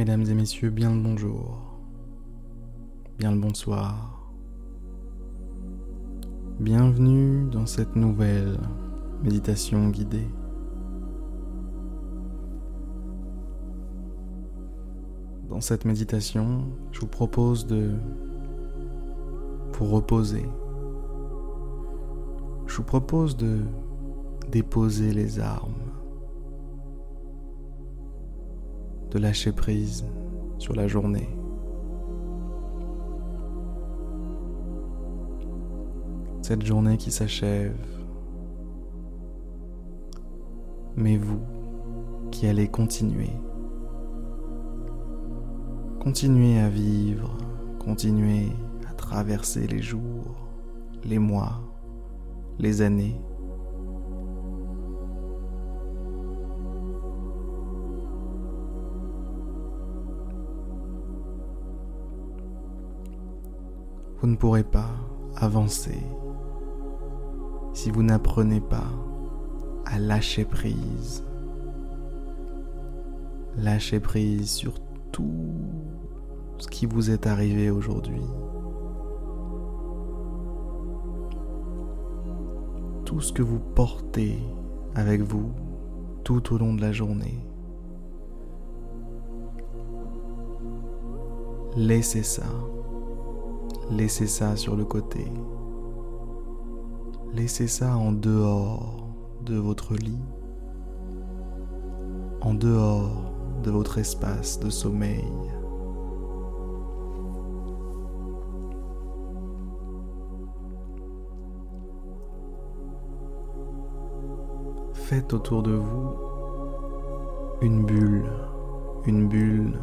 Mesdames et messieurs, bien le bonjour, bien le bonsoir. Bienvenue dans cette nouvelle méditation guidée. Dans cette méditation, je vous propose de vous reposer. Je vous propose de déposer les armes de lâcher prise sur la journée. Cette journée qui s'achève, mais vous qui allez continuer. Continuez à vivre, continuez à traverser les jours, les mois, les années Vous ne pourrez pas avancer si vous n'apprenez pas à lâcher prise. Lâcher prise sur tout ce qui vous est arrivé aujourd'hui. Tout ce que vous portez avec vous tout au long de la journée. Laissez ça Laissez ça sur le côté. Laissez ça en dehors de votre lit, en dehors de votre espace de sommeil. Faites autour de vous une bulle, une bulle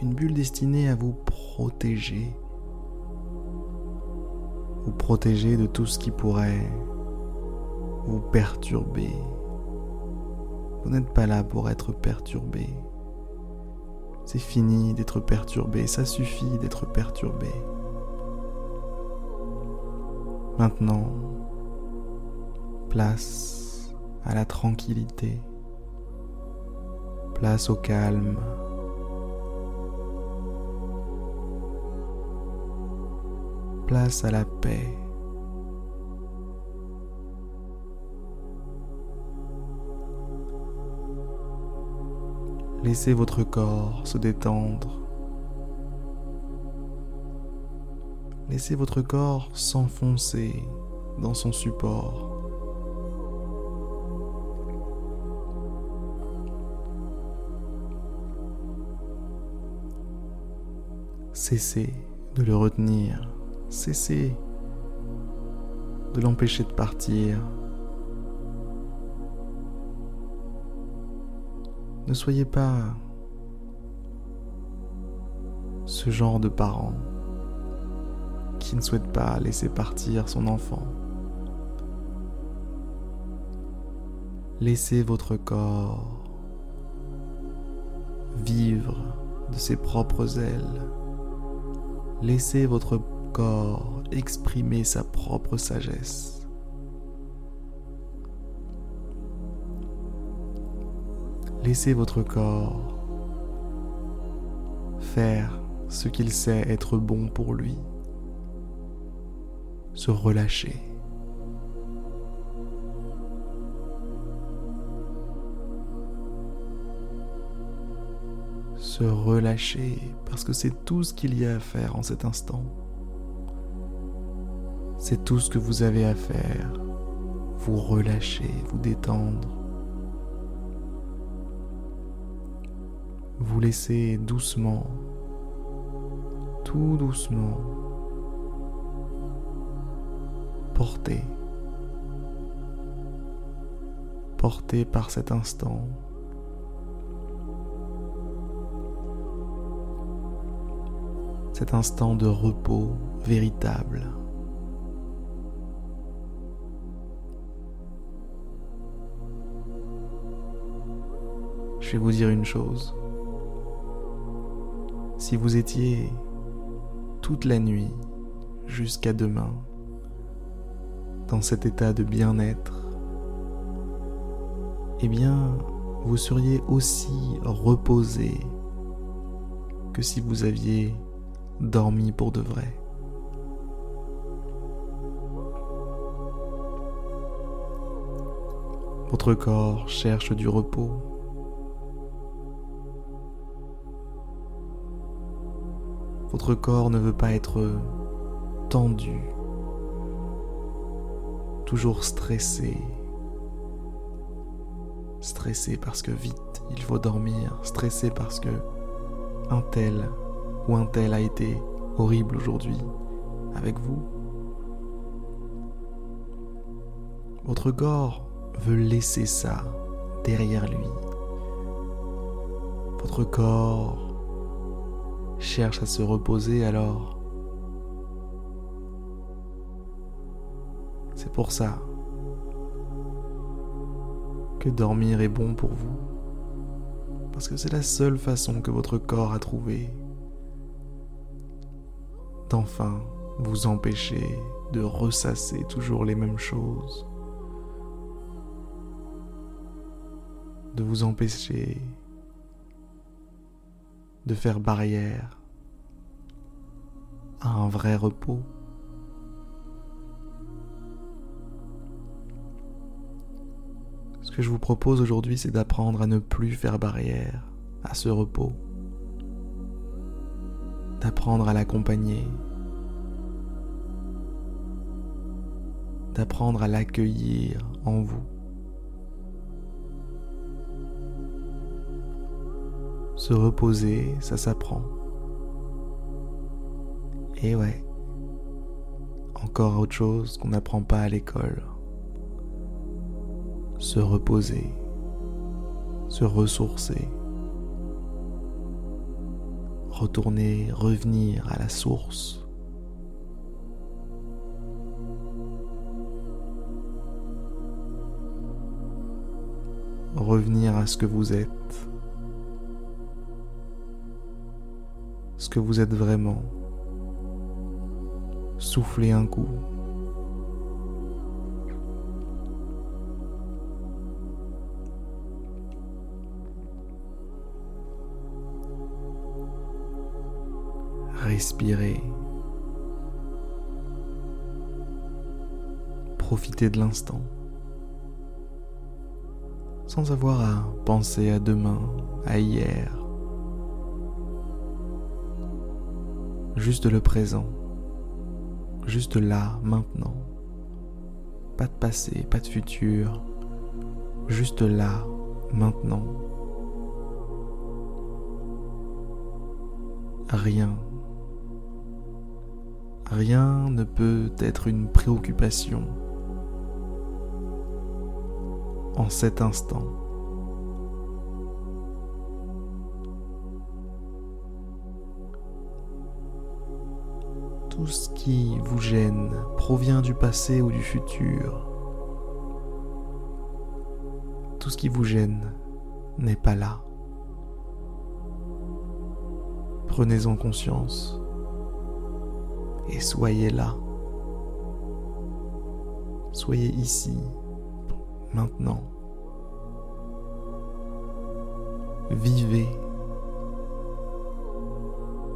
une bulle destinée à vous protéger. Vous protéger de tout ce qui pourrait vous perturber. Vous n'êtes pas là pour être perturbé. C'est fini d'être perturbé, ça suffit d'être perturbé. Maintenant, place à la tranquillité, place au calme, place à la paix. Laissez votre corps se détendre. Laissez votre corps s'enfoncer dans son support. Cessez de le retenir. Cessez de l'empêcher de partir. Ne soyez pas ce genre de parent qui ne souhaite pas laisser partir son enfant. Laissez votre corps vivre de ses propres ailes. Laissez votre corps exprimer sa propre sagesse. Laissez votre corps faire ce qu'il sait être bon pour lui. Se relâcher. Se relâcher parce que c'est tout ce qu'il y a à faire en cet instant. C'est tout ce que vous avez à faire. Vous relâcher, vous détendre. Vous laissez doucement, tout doucement, porter, porter par cet instant. Cet instant de repos véritable. Je vais vous dire une chose. Si vous étiez toute la nuit jusqu'à demain dans cet état de bien-être, eh bien, vous seriez aussi reposé que si vous aviez dormi pour de vrai. Votre corps cherche du repos. Votre corps ne veut pas être tendu, toujours stressé. Stressé parce que vite il faut dormir, stressé parce que un tel ou un tel a été horrible aujourd'hui avec vous. Votre corps veut laisser ça derrière lui. Votre corps cherche à se reposer alors. C'est pour ça que dormir est bon pour vous. Parce que c'est la seule façon que votre corps a trouvé d'enfin vous empêcher de ressasser toujours les mêmes choses. de vous empêcher de faire barrière à un vrai repos. Ce que je vous propose aujourd'hui, c'est d'apprendre à ne plus faire barrière à ce repos, d'apprendre à l'accompagner, d'apprendre à l'accueillir en vous. Se reposer, ça s'apprend. Et ouais, encore autre chose qu'on n'apprend pas à l'école. Se reposer, se ressourcer, retourner, revenir à la source. Revenir à ce que vous êtes. Que vous êtes vraiment. Soufflez un coup. Respirez. Profitez de l'instant. Sans avoir à penser à demain, à hier, juste le présent, juste là, maintenant. Pas de passé, pas de futur, juste là, maintenant. Rien. Rien ne peut être une préoccupation en cet instant. Tout ce qui vous gêne provient du passé ou du futur. Tout ce qui vous gêne n'est pas là. Prenez-en conscience et soyez là. Soyez ici, maintenant. Vivez.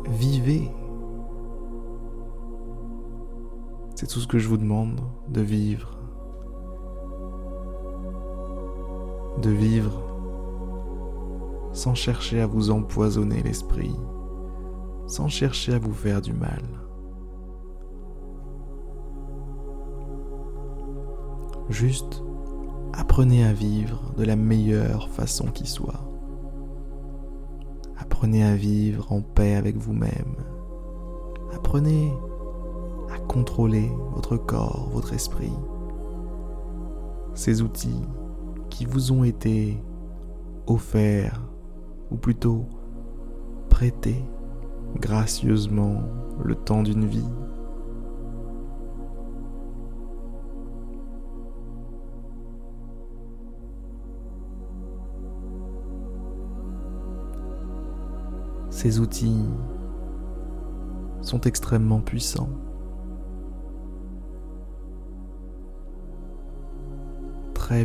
Vivez. C'est tout ce que je vous demande, de vivre. De vivre sans chercher à vous empoisonner l'esprit, sans chercher à vous faire du mal. Juste apprenez à vivre de la meilleure façon qui soit. Apprenez à vivre en paix avec vous-même. Apprenez contrôler votre corps, votre esprit. Ces outils qui vous ont été offerts, ou plutôt prêtés gracieusement le temps d'une vie. Ces outils sont extrêmement puissants.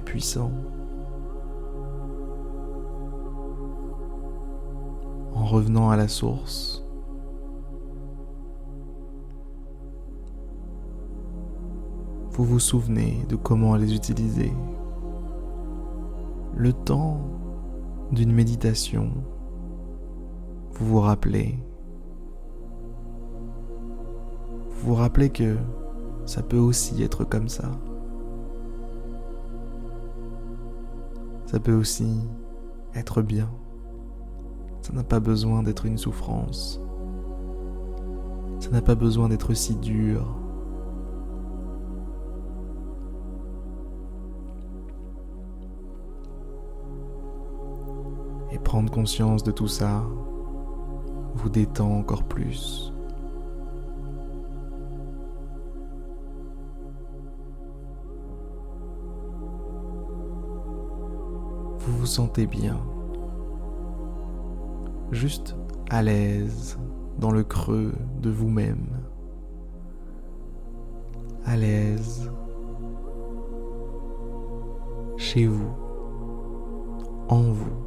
Puissant. revenant à la source. Vous vous souvenez de comment les utiliser. Le temps d'une méditation, vous vous rappelez. Vous vous rappelez que ça peut aussi être comme ça. Ça peut aussi être bien. Ça n'a pas besoin d'être une souffrance. Ça n'a pas besoin d'être si dur. Et prendre conscience de tout ça vous détend encore plus. Vous sentez bien juste à l'aise dans le creux de vous-même, à l'aise chez vous, en vous.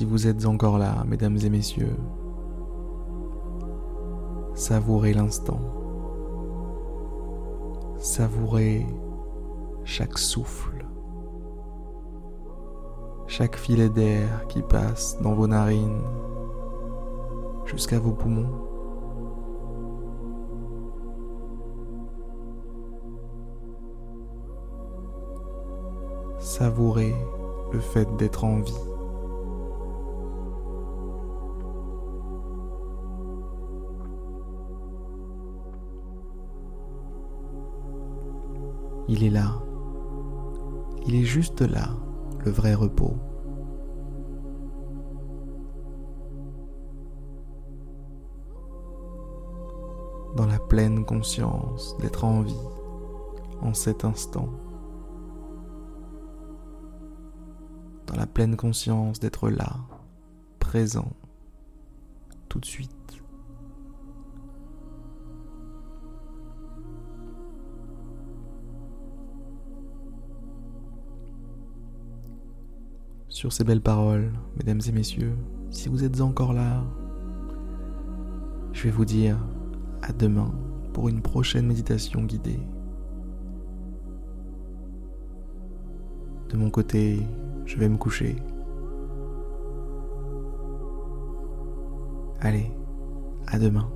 Si vous êtes encore là, mesdames et messieurs, savourez l'instant. Savourez chaque souffle, chaque filet d'air qui passe dans vos narines jusqu'à vos poumons. Savourez le fait d'être en vie. Il est là. Il est juste là, le vrai repos. Dans la pleine conscience d'être en vie en cet instant. Dans la pleine conscience d'être là, présent, tout de suite. Sur ces belles paroles, mesdames et messieurs, si vous êtes encore là, je vais vous dire à demain pour une prochaine méditation guidée. De mon côté, je vais me coucher. Allez, à demain.